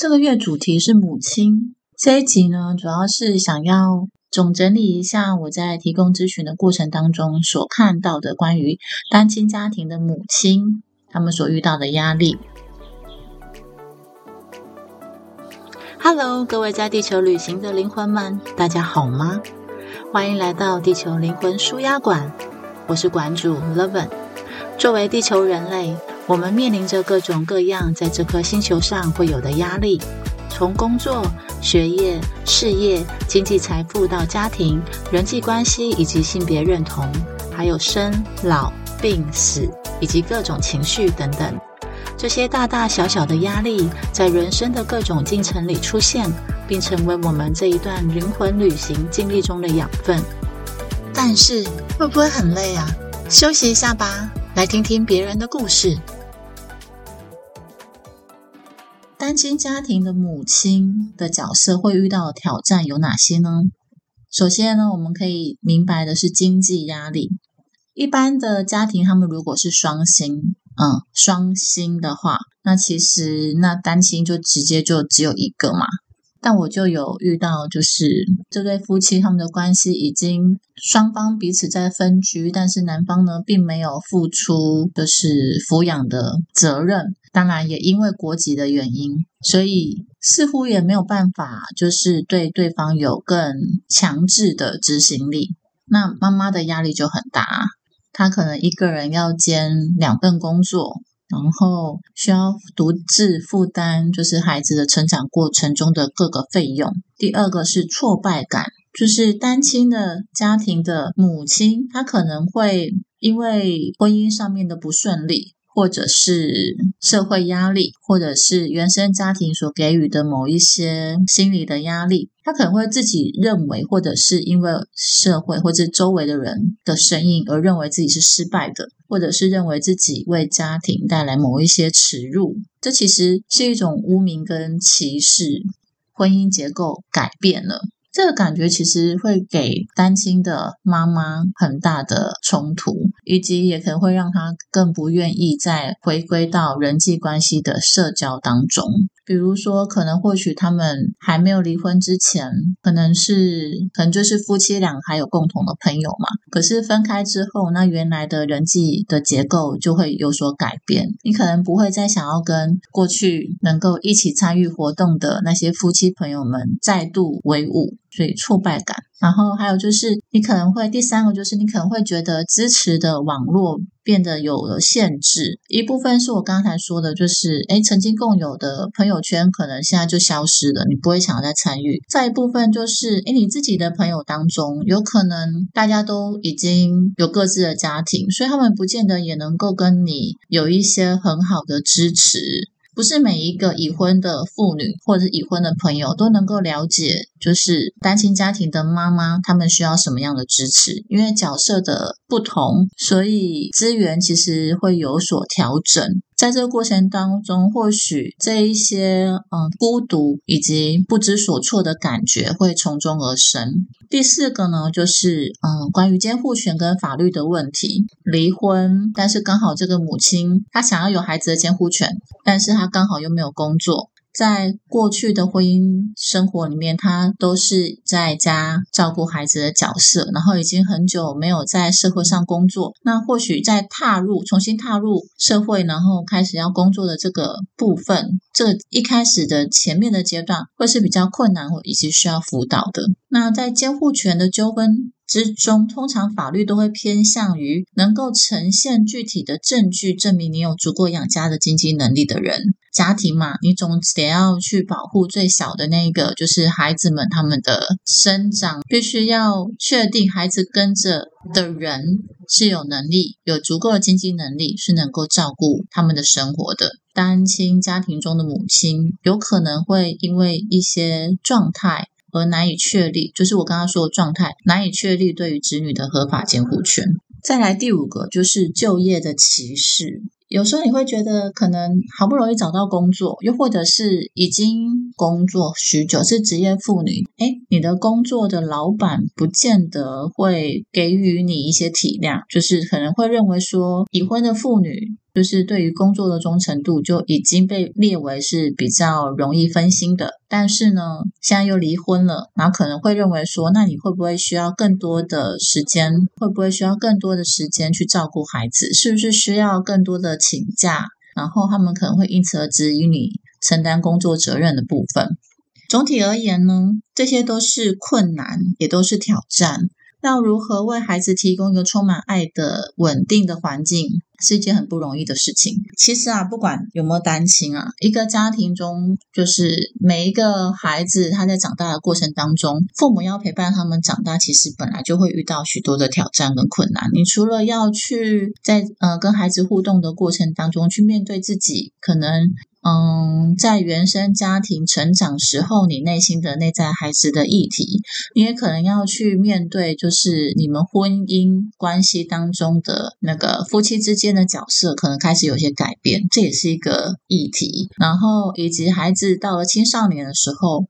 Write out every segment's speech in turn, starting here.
这个月主题是母亲。这一集呢，主要是想要总整理一下我在提供咨询的过程当中所看到的关于单亲家庭的母亲他们所遇到的压力。Hello，各位在地球旅行的灵魂们，大家好吗？欢迎来到地球灵魂舒压馆，我是馆主 Levin。作为地球人类，我们面临着各种各样在这颗星球上会有的压力。从工作、学业、事业、经济财富到家庭、人际关系以及性别认同，还有生老病死以及各种情绪等等，这些大大小小的压力在人生的各种进程里出现，并成为我们这一段灵魂旅行经历中的养分。但是会不会很累啊？休息一下吧，来听听别人的故事。单亲家庭的母亲的角色会遇到的挑战有哪些呢？首先呢，我们可以明白的是经济压力。一般的家庭，他们如果是双薪，嗯，双薪的话，那其实那单亲就直接就只有一个嘛。但我就有遇到，就是这对夫妻他们的关系已经双方彼此在分居，但是男方呢并没有付出就是抚养的责任。当然，也因为国籍的原因，所以似乎也没有办法，就是对对方有更强制的执行力。那妈妈的压力就很大，她可能一个人要兼两份工作，然后需要独自负担，就是孩子的成长过程中的各个费用。第二个是挫败感，就是单亲的家庭的母亲，她可能会因为婚姻上面的不顺利。或者是社会压力，或者是原生家庭所给予的某一些心理的压力，他可能会自己认为，或者是因为社会或者周围的人的声音而认为自己是失败的，或者是认为自己为家庭带来某一些耻辱，这其实是一种污名跟歧视。婚姻结构改变了。这个感觉其实会给单亲的妈妈很大的冲突，以及也可能会让她更不愿意再回归到人际关系的社交当中。比如说，可能或许他们还没有离婚之前，可能是可能就是夫妻俩还有共同的朋友嘛。可是分开之后，那原来的人际的结构就会有所改变。你可能不会再想要跟过去能够一起参与活动的那些夫妻朋友们再度为伍。所以挫败感，然后还有就是，你可能会第三个就是你可能会觉得支持的网络变得有了限制。一部分是我刚才说的，就是哎，曾经共有的朋友圈可能现在就消失了，你不会想要再参与。再一部分就是，哎，你自己的朋友当中，有可能大家都已经有各自的家庭，所以他们不见得也能够跟你有一些很好的支持。不是每一个已婚的妇女或者已婚的朋友都能够了解，就是单亲家庭的妈妈他们需要什么样的支持，因为角色的不同，所以资源其实会有所调整。在这个过程当中，或许这一些嗯孤独以及不知所措的感觉会从中而生。第四个呢，就是嗯关于监护权跟法律的问题，离婚，但是刚好这个母亲她想要有孩子的监护权，但是她刚好又没有工作。在过去的婚姻生活里面，他都是在家照顾孩子的角色，然后已经很久没有在社会上工作。那或许在踏入重新踏入社会，然后开始要工作的这个部分，这一开始的前面的阶段会是比较困难或以及需要辅导的。那在监护权的纠纷。之中，通常法律都会偏向于能够呈现具体的证据，证明你有足够养家的经济能力的人。家庭嘛，你总得要去保护最小的那个，就是孩子们他们的生长，必须要确定孩子跟着的人是有能力、有足够的经济能力，是能够照顾他们的生活的。单亲家庭中的母亲，有可能会因为一些状态。而难以确立，就是我刚刚说的状态，难以确立对于子女的合法监护权。再来第五个就是就业的歧视。有时候你会觉得，可能好不容易找到工作，又或者是已经工作许久，是职业妇女，哎，你的工作的老板不见得会给予你一些体谅，就是可能会认为说，已婚的妇女就是对于工作的忠诚度就已经被列为是比较容易分心的。但是呢，现在又离婚了，然后可能会认为说，那你会不会需要更多的时间？会不会需要更多的时间去照顾孩子？是不是需要更多的请假？然后他们可能会因此而质疑你承担工作责任的部分。总体而言呢，这些都是困难，也都是挑战。要如何为孩子提供一个充满爱的稳定的环境，是一件很不容易的事情。其实啊，不管有没有单亲啊，一个家庭中，就是每一个孩子他在长大的过程当中，父母要陪伴他们长大，其实本来就会遇到许多的挑战跟困难。你除了要去在呃跟孩子互动的过程当中去面对自己可能。嗯，在原生家庭成长时候，你内心的内在孩子的议题，你也可能要去面对，就是你们婚姻关系当中的那个夫妻之间的角色，可能开始有些改变，这也是一个议题。然后，以及孩子到了青少年的时候，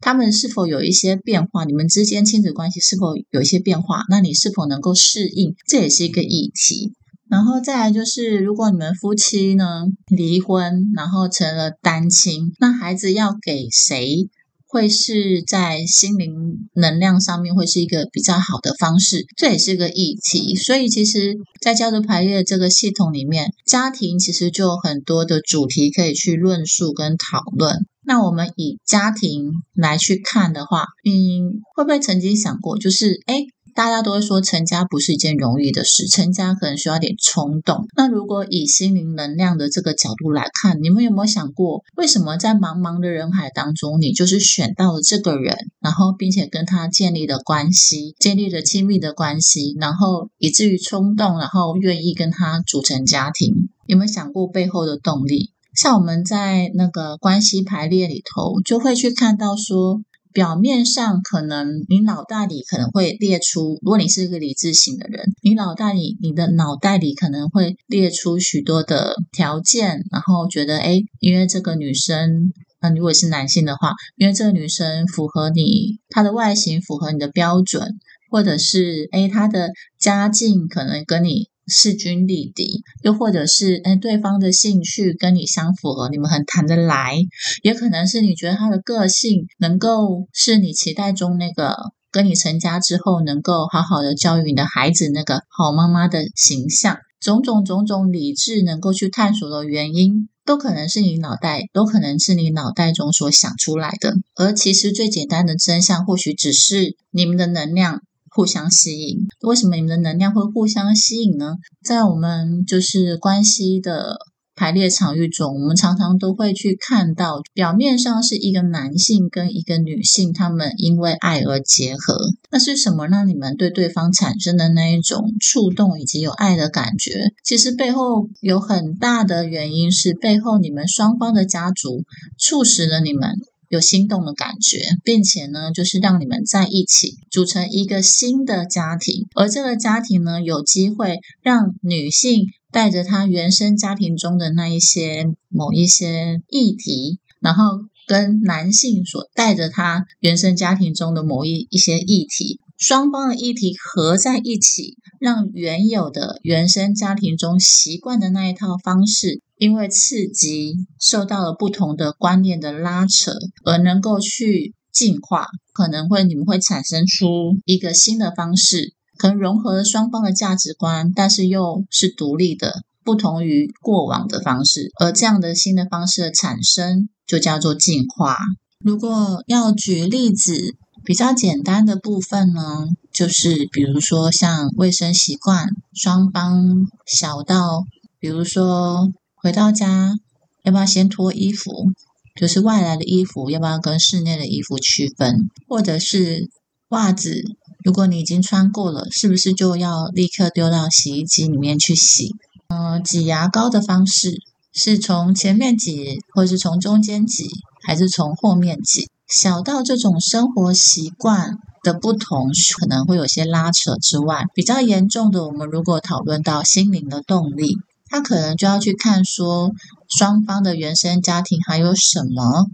他们是否有一些变化？你们之间亲子关系是否有一些变化？那你是否能够适应？这也是一个议题。然后再来就是，如果你们夫妻呢离婚，然后成了单亲，那孩子要给谁，会是在心灵能量上面会是一个比较好的方式，这也是个议题。所以其实，在家族排列这个系统里面，家庭其实就有很多的主题可以去论述跟讨论。那我们以家庭来去看的话，你会不会曾经想过，就是哎？大家都会说成家不是一件容易的事，成家可能需要点冲动。那如果以心灵能量的这个角度来看，你们有没有想过，为什么在茫茫的人海当中，你就是选到了这个人，然后并且跟他建立了关系，建立了亲密的关系，然后以至于冲动，然后愿意跟他组成家庭？有没有想过背后的动力？像我们在那个关系排列里头，就会去看到说。表面上可能你脑袋里可能会列出，如果你是一个理智型的人，你脑袋里你的脑袋里可能会列出许多的条件，然后觉得哎，因为这个女生，那如果是男性的话，因为这个女生符合你，她的外形符合你的标准，或者是哎，她的家境可能跟你。势均力敌，又或者是哎，对方的兴趣跟你相符合，你们很谈得来，也可能是你觉得他的个性能够是你期待中那个跟你成家之后能够好好的教育你的孩子那个好妈妈的形象，种种种种理智能够去探索的原因，都可能是你脑袋，都可能是你脑袋中所想出来的，而其实最简单的真相，或许只是你们的能量。互相吸引，为什么你们的能量会互相吸引呢？在我们就是关系的排列场域中，我们常常都会去看到，表面上是一个男性跟一个女性，他们因为爱而结合。那是什么让你们对对方产生的那一种触动以及有爱的感觉？其实背后有很大的原因是，背后你们双方的家族促使了你们。有心动的感觉，并且呢，就是让你们在一起组成一个新的家庭，而这个家庭呢，有机会让女性带着她原生家庭中的那一些某一些议题，然后跟男性所带着他原生家庭中的某一一些议题，双方的议题合在一起，让原有的原生家庭中习惯的那一套方式。因为刺激受到了不同的观念的拉扯，而能够去进化，可能会你们会产生出一个新的方式，可能融合了双方的价值观，但是又是独立的，不同于过往的方式。而这样的新的方式的产生，就叫做进化。如果要举例子，比较简单的部分呢，就是比如说像卫生习惯，双方小到，比如说。回到家要不要先脱衣服？就是外来的衣服要不要跟室内的衣服区分？或者是袜子，如果你已经穿过了，是不是就要立刻丢到洗衣机里面去洗？呃，挤牙膏的方式是从前面挤，或是从中间挤，还是从后面挤？小到这种生活习惯的不同，可能会有些拉扯之外，比较严重的，我们如果讨论到心灵的动力。他可能就要去看说，双方的原生家庭还有什么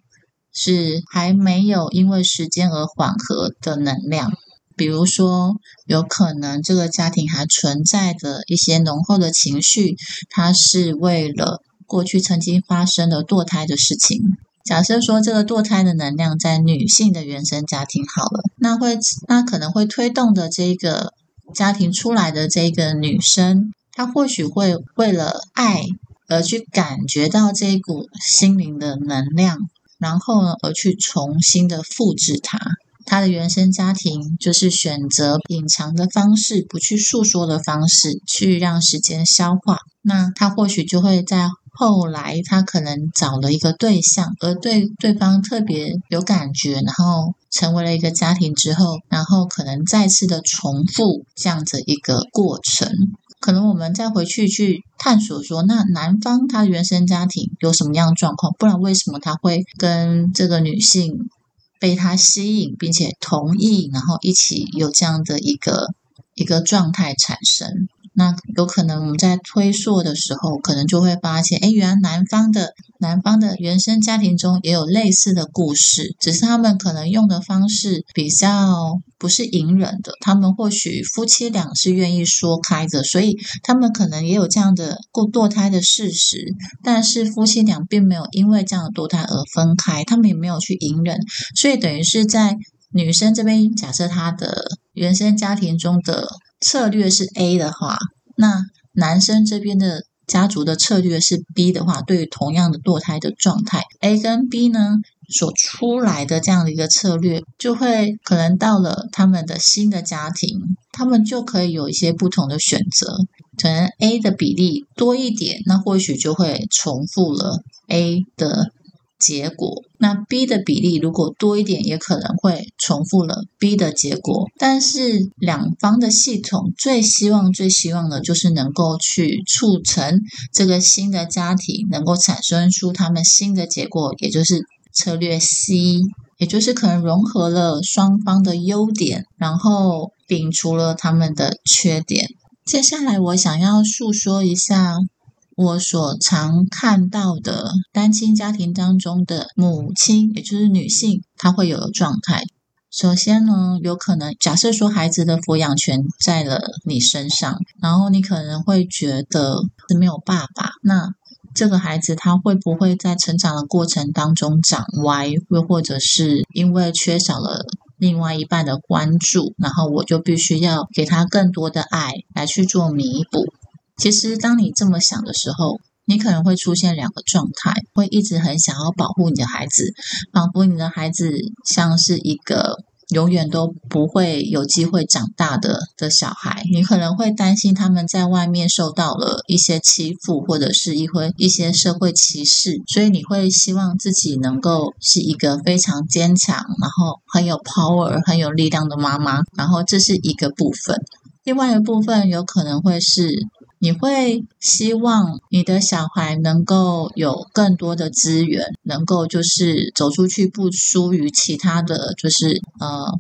是还没有因为时间而缓和的能量。比如说，有可能这个家庭还存在着一些浓厚的情绪，它是为了过去曾经发生的堕胎的事情。假设说这个堕胎的能量在女性的原生家庭好了，那会那可能会推动的这个家庭出来的这个女生，他或许会为了爱而去感觉到这一股心灵的能量，然后呢而去重新的复制它。他的原生家庭就是选择隐藏的方式，不去诉说的方式，去让时间消化。那他或许就会在后来，他可能找了一个对象，而对对方特别有感觉，然后成为了一个家庭之后，然后可能再次的重复这样子一个过程。可能我们再回去去探索说，那男方他原生家庭有什么样的状况？不然为什么他会跟这个女性？被他吸引，并且同意，然后一起有这样的一个一个状态产生。那有可能我们在推溯的时候，可能就会发现，哎，原来男方的男方的原生家庭中也有类似的故事，只是他们可能用的方式比较不是隐忍的。他们或许夫妻俩是愿意说开的，所以他们可能也有这样的过堕胎的事实，但是夫妻俩并没有因为这样的堕胎而分开，他们也没有去隐忍，所以等于是在女生这边，假设她的原生家庭中的。策略是 A 的话，那男生这边的家族的策略是 B 的话，对于同样的堕胎的状态，A 跟 B 呢所出来的这样的一个策略，就会可能到了他们的新的家庭，他们就可以有一些不同的选择。可能 A 的比例多一点，那或许就会重复了 A 的。结果，那 B 的比例如果多一点，也可能会重复了 B 的结果。但是两方的系统最希望、最希望的就是能够去促成这个新的家庭能够产生出他们新的结果，也就是策略 C，也就是可能融合了双方的优点，然后摒除了他们的缺点。接下来，我想要诉说一下。我所常看到的单亲家庭当中的母亲，也就是女性，她会有的状态。首先呢，有可能假设说孩子的抚养权在了你身上，然后你可能会觉得是没有爸爸，那这个孩子他会不会在成长的过程当中长歪，又或者是因为缺少了另外一半的关注，然后我就必须要给他更多的爱来去做弥补。其实，当你这么想的时候，你可能会出现两个状态：会一直很想要保护你的孩子，仿佛你的孩子像是一个永远都不会有机会长大的的小孩。你可能会担心他们在外面受到了一些欺负，或者是一会一些社会歧视，所以你会希望自己能够是一个非常坚强，然后很有 power、很有力量的妈妈。然后这是一个部分，另外一部分有可能会是。你会希望你的小孩能够有更多的资源，能够就是走出去，不输于其他的就是呃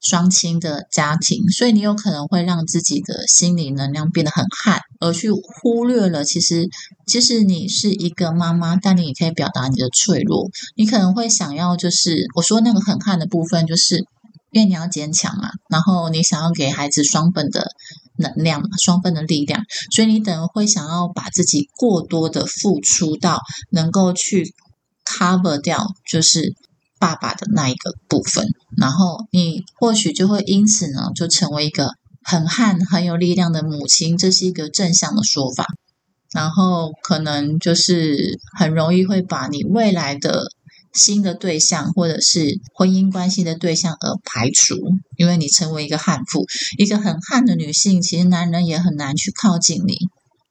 双亲的家庭，所以你有可能会让自己的心理能量变得很悍，而去忽略了其实其实你是一个妈妈，但你也可以表达你的脆弱。你可能会想要就是我说那个很悍的部分，就是因为你要坚强嘛，然后你想要给孩子双本的。能量嘛，双份的力量，所以你等于会想要把自己过多的付出到能够去 cover 掉，就是爸爸的那一个部分，然后你或许就会因此呢，就成为一个很悍、很有力量的母亲，这是一个正向的说法，然后可能就是很容易会把你未来的。新的对象或者是婚姻关系的对象而排除，因为你成为一个悍妇，一个很悍的女性，其实男人也很难去靠近你，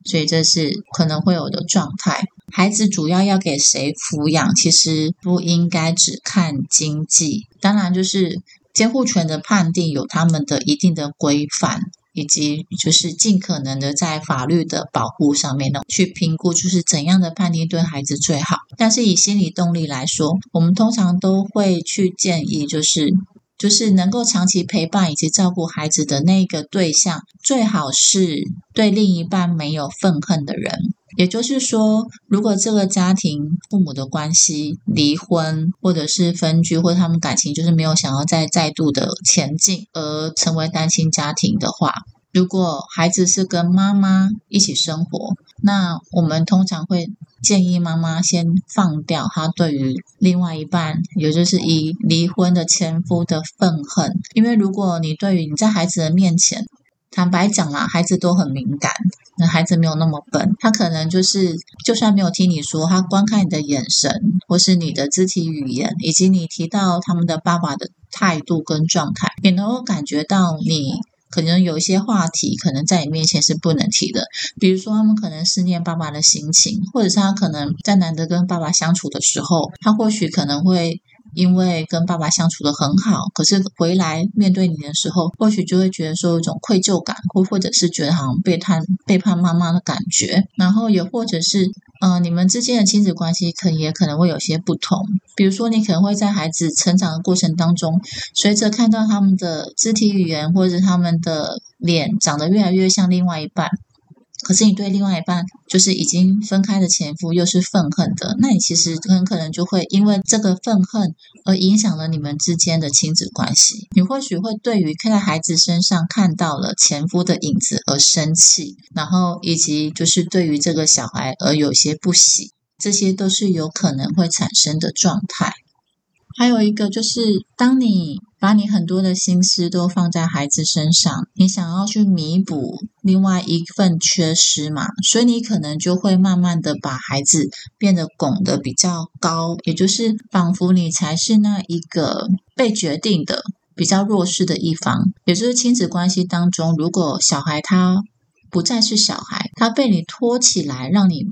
所以这是可能会有的状态。孩子主要要给谁抚养，其实不应该只看经济，当然就是监护权的判定有他们的一定的规范。以及就是尽可能的在法律的保护上面呢，去评估就是怎样的判定对孩子最好。但是以心理动力来说，我们通常都会去建议，就是就是能够长期陪伴以及照顾孩子的那个对象，最好是对另一半没有愤恨的人。也就是说，如果这个家庭父母的关系离婚，或者是分居，或者他们感情就是没有想要再再度的前进，而成为单亲家庭的话，如果孩子是跟妈妈一起生活，那我们通常会建议妈妈先放掉她对于另外一半，也就是以离婚的前夫的愤恨，因为如果你对于你在孩子的面前。坦白讲啦，孩子都很敏感。那孩子没有那么笨，他可能就是，就算没有听你说，他观看你的眼神，或是你的肢体语言，以及你提到他们的爸爸的态度跟状态，也能够感觉到你可能有一些话题，可能在你面前是不能提的。比如说，他们可能思念爸爸的心情，或者是他可能在难得跟爸爸相处的时候，他或许可能会。因为跟爸爸相处的很好，可是回来面对你的时候，或许就会觉得说有一种愧疚感，或或者是觉得好像背叛背叛妈妈的感觉。然后也或者是，嗯，你们之间的亲子关系可也可能会有些不同。比如说，你可能会在孩子成长的过程当中，随着看到他们的肢体语言或者他们的脸长得越来越像另外一半。可是你对另外一半就是已经分开的前夫又是愤恨的，那你其实很可能就会因为这个愤恨而影响了你们之间的亲子关系。你或许会对于看在孩子身上看到了前夫的影子而生气，然后以及就是对于这个小孩而有些不喜，这些都是有可能会产生的状态。还有一个就是，当你把你很多的心思都放在孩子身上，你想要去弥补另外一份缺失嘛，所以你可能就会慢慢的把孩子变得拱得比较高，也就是仿佛你才是那一个被决定的比较弱势的一方。也就是亲子关系当中，如果小孩他不再是小孩，他被你托起来，让你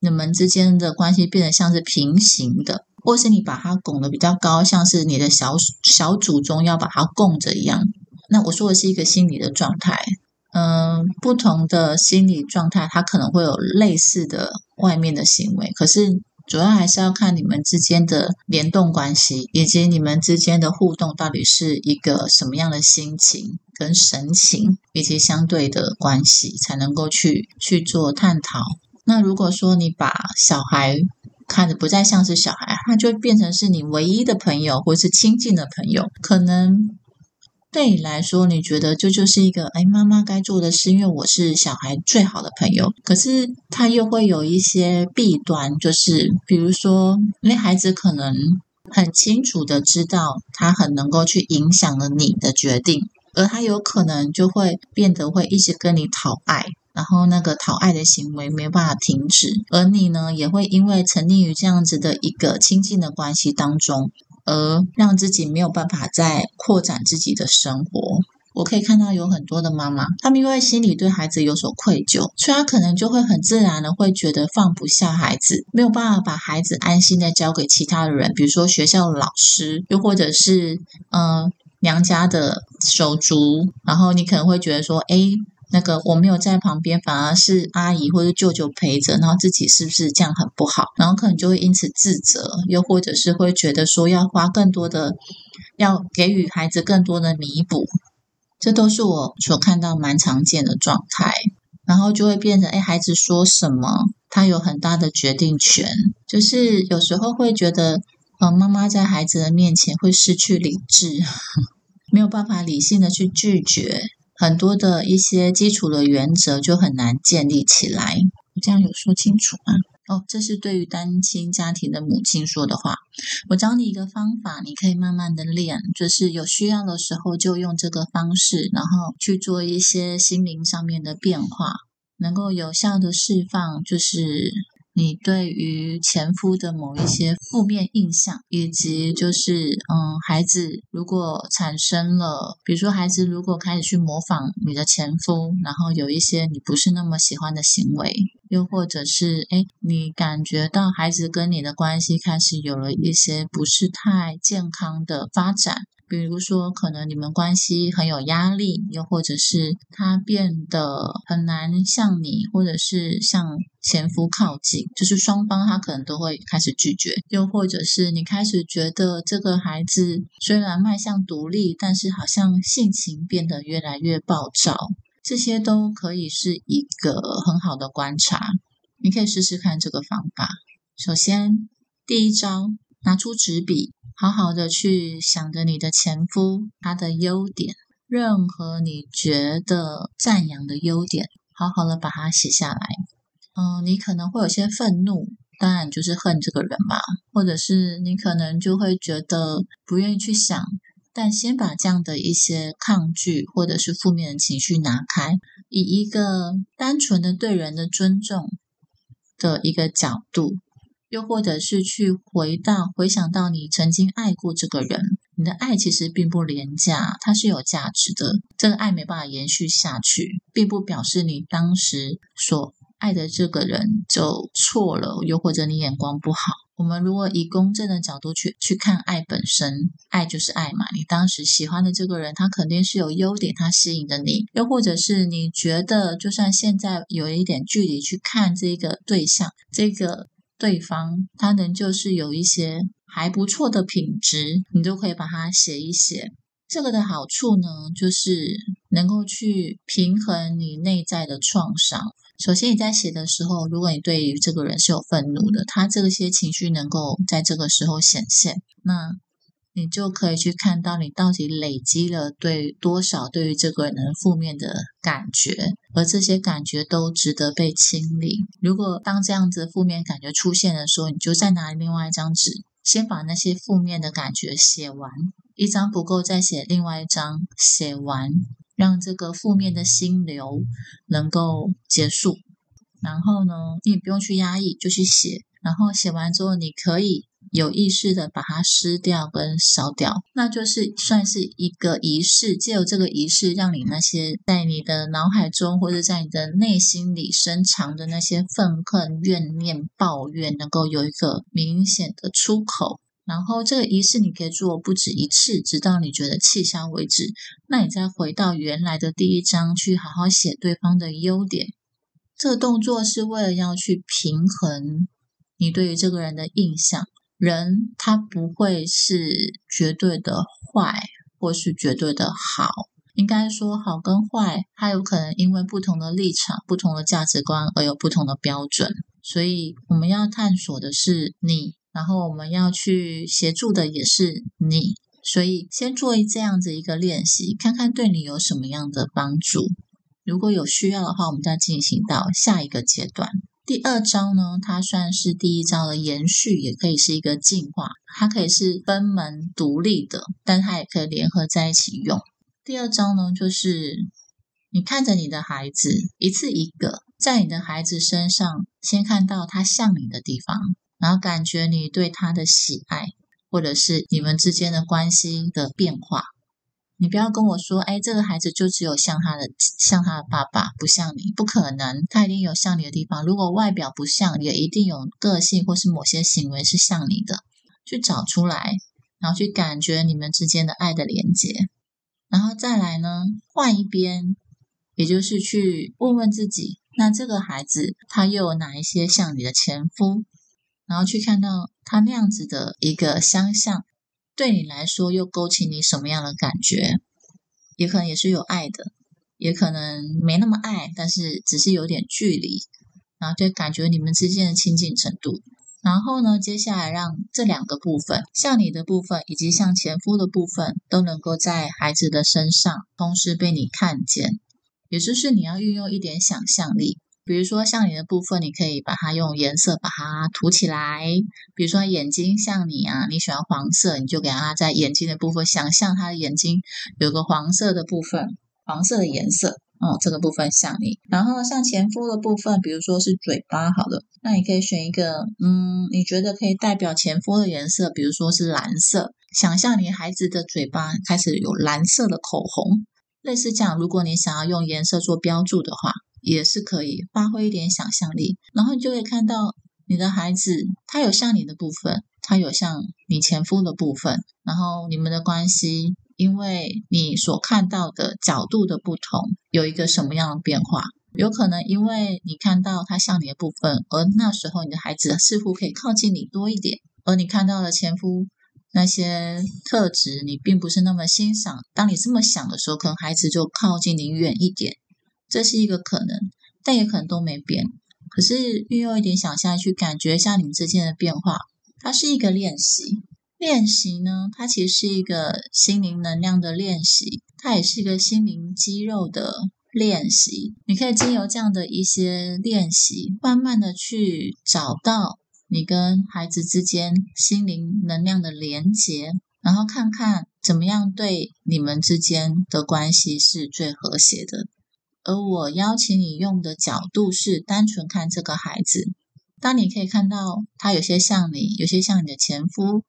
你们之间的关系变得像是平行的。或是你把它拱得比较高，像是你的小小祖宗要把它供着一样。那我说的是一个心理的状态，嗯，不同的心理状态，它可能会有类似的外面的行为。可是主要还是要看你们之间的联动关系，以及你们之间的互动到底是一个什么样的心情跟神情，以及相对的关系，才能够去去做探讨。那如果说你把小孩，看着不再像是小孩，他就变成是你唯一的朋友，或是亲近的朋友。可能对你来说，你觉得这就是一个哎，妈妈该做的事，因为我是小孩最好的朋友。可是他又会有一些弊端，就是比如说，因为孩子可能很清楚的知道，他很能够去影响了你的决定，而他有可能就会变得会一直跟你讨爱。然后那个讨爱的行为没有办法停止，而你呢，也会因为沉溺于这样子的一个亲近的关系当中，而让自己没有办法再扩展自己的生活。我可以看到有很多的妈妈，他们因为心里对孩子有所愧疚，所以她可能就会很自然的会觉得放不下孩子，没有办法把孩子安心的交给其他的人，比如说学校的老师，又或者是嗯娘家的手足，然后你可能会觉得说，哎。那个我没有在旁边，反而是阿姨或者舅舅陪着，然后自己是不是这样很不好？然后可能就会因此自责，又或者是会觉得说要花更多的，要给予孩子更多的弥补，这都是我所看到蛮常见的状态。然后就会变成，哎，孩子说什么，他有很大的决定权，就是有时候会觉得，呃，妈妈在孩子的面前会失去理智，没有办法理性的去拒绝。很多的一些基础的原则就很难建立起来。我这样有说清楚吗？哦，这是对于单亲家庭的母亲说的话。我教你一个方法，你可以慢慢的练，就是有需要的时候就用这个方式，然后去做一些心灵上面的变化，能够有效的释放，就是。你对于前夫的某一些负面印象，以及就是嗯，孩子如果产生了，比如说孩子如果开始去模仿你的前夫，然后有一些你不是那么喜欢的行为，又或者是哎，你感觉到孩子跟你的关系开始有了一些不是太健康的发展。比如说，可能你们关系很有压力，又或者是他变得很难向你，或者是向前夫靠近，就是双方他可能都会开始拒绝，又或者是你开始觉得这个孩子虽然迈向独立，但是好像性情变得越来越暴躁，这些都可以是一个很好的观察。你可以试试看这个方法。首先，第一招，拿出纸笔，好好的去想着你的前夫他的优点，任何你觉得赞扬的优点，好好的把它写下来。嗯，你可能会有些愤怒，当然就是恨这个人嘛，或者是你可能就会觉得不愿意去想。但先把这样的一些抗拒或者是负面的情绪拿开，以一个单纯的对人的尊重的一个角度。又或者是去回到回想到你曾经爱过这个人，你的爱其实并不廉价，它是有价值的。这个爱没办法延续下去，并不表示你当时所爱的这个人就错了，又或者你眼光不好。我们如果以公正的角度去去看爱本身，爱就是爱嘛。你当时喜欢的这个人，他肯定是有优点，他吸引的你。又或者是你觉得，就算现在有一点距离去看这个对象，这个。对方他能就是有一些还不错的品质，你都可以把它写一写。这个的好处呢，就是能够去平衡你内在的创伤。首先你在写的时候，如果你对于这个人是有愤怒的，他这些情绪能够在这个时候显现，那。你就可以去看到你到底累积了对多少对于这个人负面的感觉，而这些感觉都值得被清理。如果当这样子负面感觉出现的时候，你就再拿另外一张纸，先把那些负面的感觉写完，一张不够再写另外一张，写完，让这个负面的心流能够结束。然后呢，你也不用去压抑，就去写。然后写完之后，你可以。有意识的把它撕掉跟烧掉，那就是算是一个仪式。借由这个仪式，让你那些在你的脑海中或者在你的内心里深藏的那些愤恨、怨念、抱怨，能够有一个明显的出口。然后这个仪式你可以做不止一次，直到你觉得气消为止。那你再回到原来的第一章，去好好写对方的优点。这个动作是为了要去平衡你对于这个人的印象。人他不会是绝对的坏，或是绝对的好。应该说，好跟坏，它有可能因为不同的立场、不同的价值观而有不同的标准。所以，我们要探索的是你，然后我们要去协助的也是你。所以，先做这样子一个练习，看看对你有什么样的帮助。如果有需要的话，我们再进行到下一个阶段。第二招呢，它算是第一招的延续，也可以是一个进化。它可以是分门独立的，但它也可以联合在一起用。第二招呢，就是你看着你的孩子，一次一个，在你的孩子身上先看到他像你的地方，然后感觉你对他的喜爱，或者是你们之间的关系的变化。你不要跟我说，哎，这个孩子就只有像他的像他的爸爸，不像你，不可能，他一定有像你的地方。如果外表不像，也一定有个性或是某些行为是像你的，去找出来，然后去感觉你们之间的爱的连接，然后再来呢，换一边，也就是去问问自己，那这个孩子他又有哪一些像你的前夫，然后去看到他那样子的一个相像。对你来说，又勾起你什么样的感觉？也可能也是有爱的，也可能没那么爱，但是只是有点距离，然后就感觉你们之间的亲近程度。然后呢，接下来让这两个部分，像你的部分以及像前夫的部分，都能够在孩子的身上同时被你看见，也就是你要运用一点想象力。比如说像你的部分，你可以把它用颜色把它涂起来。比如说眼睛像你啊，你喜欢黄色，你就给它在眼睛的部分想象它的眼睛有个黄色的部分，黄色的颜色，哦，这个部分像你。然后像前夫的部分，比如说是嘴巴，好了，那你可以选一个，嗯，你觉得可以代表前夫的颜色，比如说是蓝色。想象你孩子的嘴巴开始有蓝色的口红，类似这样。如果你想要用颜色做标注的话。也是可以发挥一点想象力，然后你就会看到你的孩子，他有像你的部分，他有像你前夫的部分，然后你们的关系，因为你所看到的角度的不同，有一个什么样的变化？有可能因为你看到他像你的部分，而那时候你的孩子似乎可以靠近你多一点，而你看到了前夫那些特质，你并不是那么欣赏。当你这么想的时候，可能孩子就靠近你远一点。这是一个可能，但也可能都没变。可是运用一点想象去感觉一下你们之间的变化，它是一个练习。练习呢，它其实是一个心灵能量的练习，它也是一个心灵肌肉的练习。你可以经由这样的一些练习，慢慢的去找到你跟孩子之间心灵能量的连接，然后看看怎么样对你们之间的关系是最和谐的。而我邀请你用的角度是单纯看这个孩子，当你可以看到他有些像你，有些像你的前夫。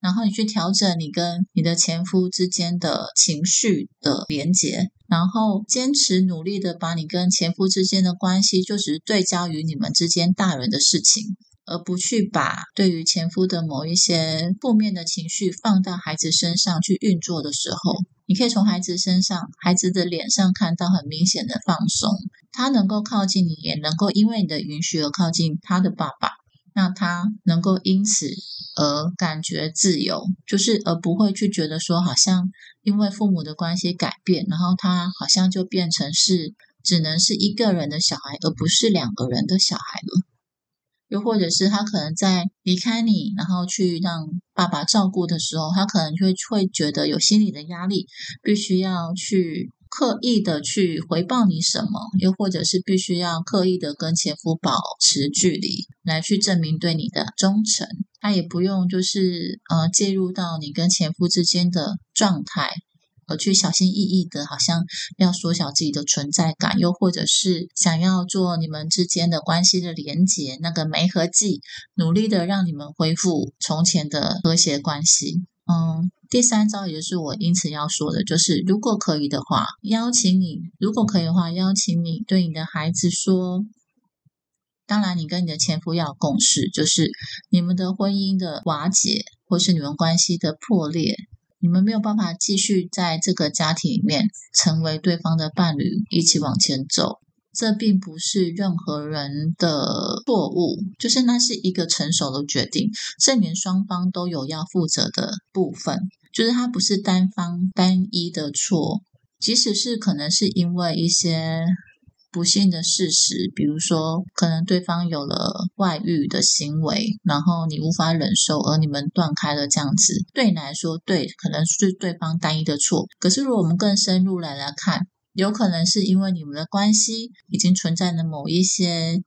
然后你去调整你跟你的前夫之间的情绪的连结，然后坚持努力的把你跟前夫之间的关系，就只是对焦于你们之间大人的事情，而不去把对于前夫的某一些负面的情绪放到孩子身上去运作的时候，你可以从孩子身上、孩子的脸上看到很明显的放松，他能够靠近你，也能够因为你的允许而靠近他的爸爸。那他能够因此而感觉自由，就是而不会去觉得说，好像因为父母的关系改变，然后他好像就变成是只能是一个人的小孩，而不是两个人的小孩了。又或者是他可能在离开你，然后去让爸爸照顾的时候，他可能就会会觉得有心理的压力，必须要去。刻意的去回报你什么，又或者是必须要刻意的跟前夫保持距离，来去证明对你的忠诚。他也不用就是呃介入到你跟前夫之间的状态，而去小心翼翼的，好像要缩小自己的存在感，又或者是想要做你们之间的关系的连结，那个媒合剂，努力的让你们恢复从前的和谐关系。嗯。第三招，也就是我因此要说的，就是如果可以的话，邀请你；如果可以的话，邀请你对你的孩子说。当然，你跟你的前夫要共识，就是你们的婚姻的瓦解，或是你们关系的破裂，你们没有办法继续在这个家庭里面成为对方的伴侣，一起往前走。这并不是任何人的错误，就是那是一个成熟的决定，证明双方都有要负责的部分。就是它不是单方单一的错，即使是可能是因为一些不幸的事实，比如说可能对方有了外遇的行为，然后你无法忍受，而你们断开了这样子，对你来说，对可能是对方单一的错。可是如果我们更深入来来看，有可能是因为你们的关系已经存在了某一些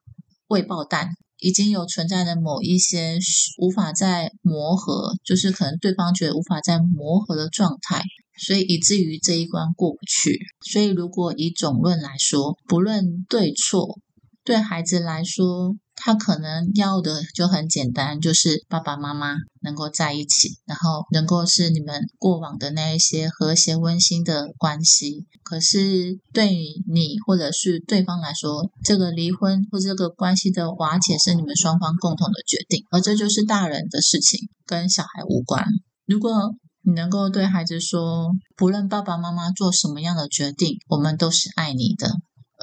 未爆弹。已经有存在的某一些无法再磨合，就是可能对方觉得无法再磨合的状态，所以以至于这一关过不去。所以如果以总论来说，不论对错，对孩子来说。他可能要的就很简单，就是爸爸妈妈能够在一起，然后能够是你们过往的那一些和谐温馨的关系。可是对你或者是对方来说，这个离婚或这个关系的瓦解是你们双方共同的决定，而这就是大人的事情，跟小孩无关。如果你能够对孩子说，不论爸爸妈妈做什么样的决定，我们都是爱你的。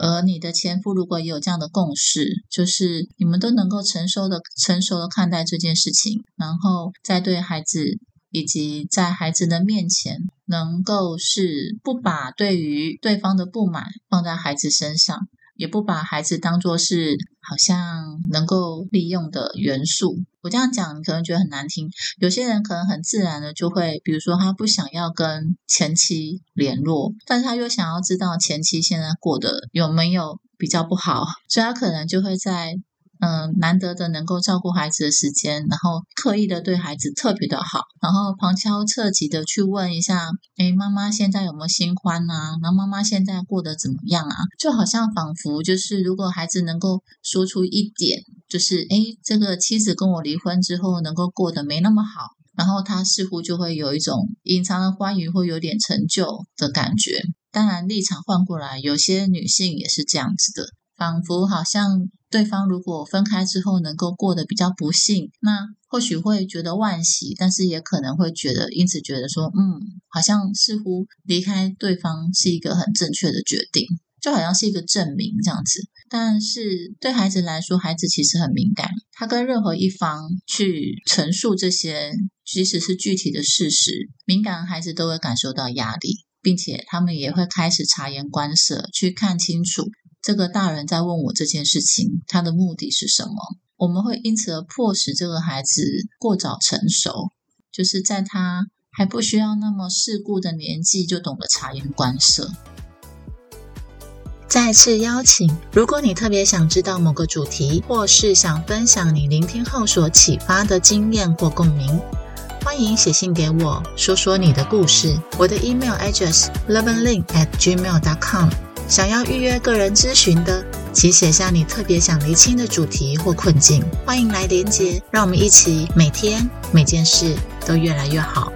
而你的前夫如果也有这样的共识，就是你们都能够成熟的、成熟的看待这件事情，然后再对孩子以及在孩子的面前，能够是不把对于对方的不满放在孩子身上。也不把孩子当作是好像能够利用的元素。我这样讲，你可能觉得很难听。有些人可能很自然的就会，比如说他不想要跟前妻联络，但是他又想要知道前妻现在过得有没有比较不好，所以他可能就会在。嗯，难得的能够照顾孩子的时间，然后刻意的对孩子特别的好，然后旁敲侧击的去问一下，哎，妈妈现在有没有新欢啊？然后妈妈现在过得怎么样啊？就好像仿佛就是，如果孩子能够说出一点，就是哎，这个妻子跟我离婚之后，能够过得没那么好，然后他似乎就会有一种隐藏的欢愉，或有点成就的感觉。当然，立场换过来，有些女性也是这样子的。仿佛好像对方如果分开之后能够过得比较不幸，那或许会觉得惋惜，但是也可能会觉得因此觉得说，嗯，好像似乎离开对方是一个很正确的决定，就好像是一个证明这样子。但是对孩子来说，孩子其实很敏感，他跟任何一方去陈述这些，即使是具体的事实，敏感孩子都会感受到压力，并且他们也会开始察言观色，去看清楚。这个大人在问我这件事情，他的目的是什么？我们会因此而迫使这个孩子过早成熟，就是在他还不需要那么世故的年纪，就懂得察言观色。再次邀请，如果你特别想知道某个主题，或是想分享你聆听后所启发的经验或共鸣，欢迎写信给我，说说你的故事。我的 email address loveandlink at gmail dot com。想要预约个人咨询的，请写下你特别想厘清的主题或困境，欢迎来连结，让我们一起每天每件事都越来越好。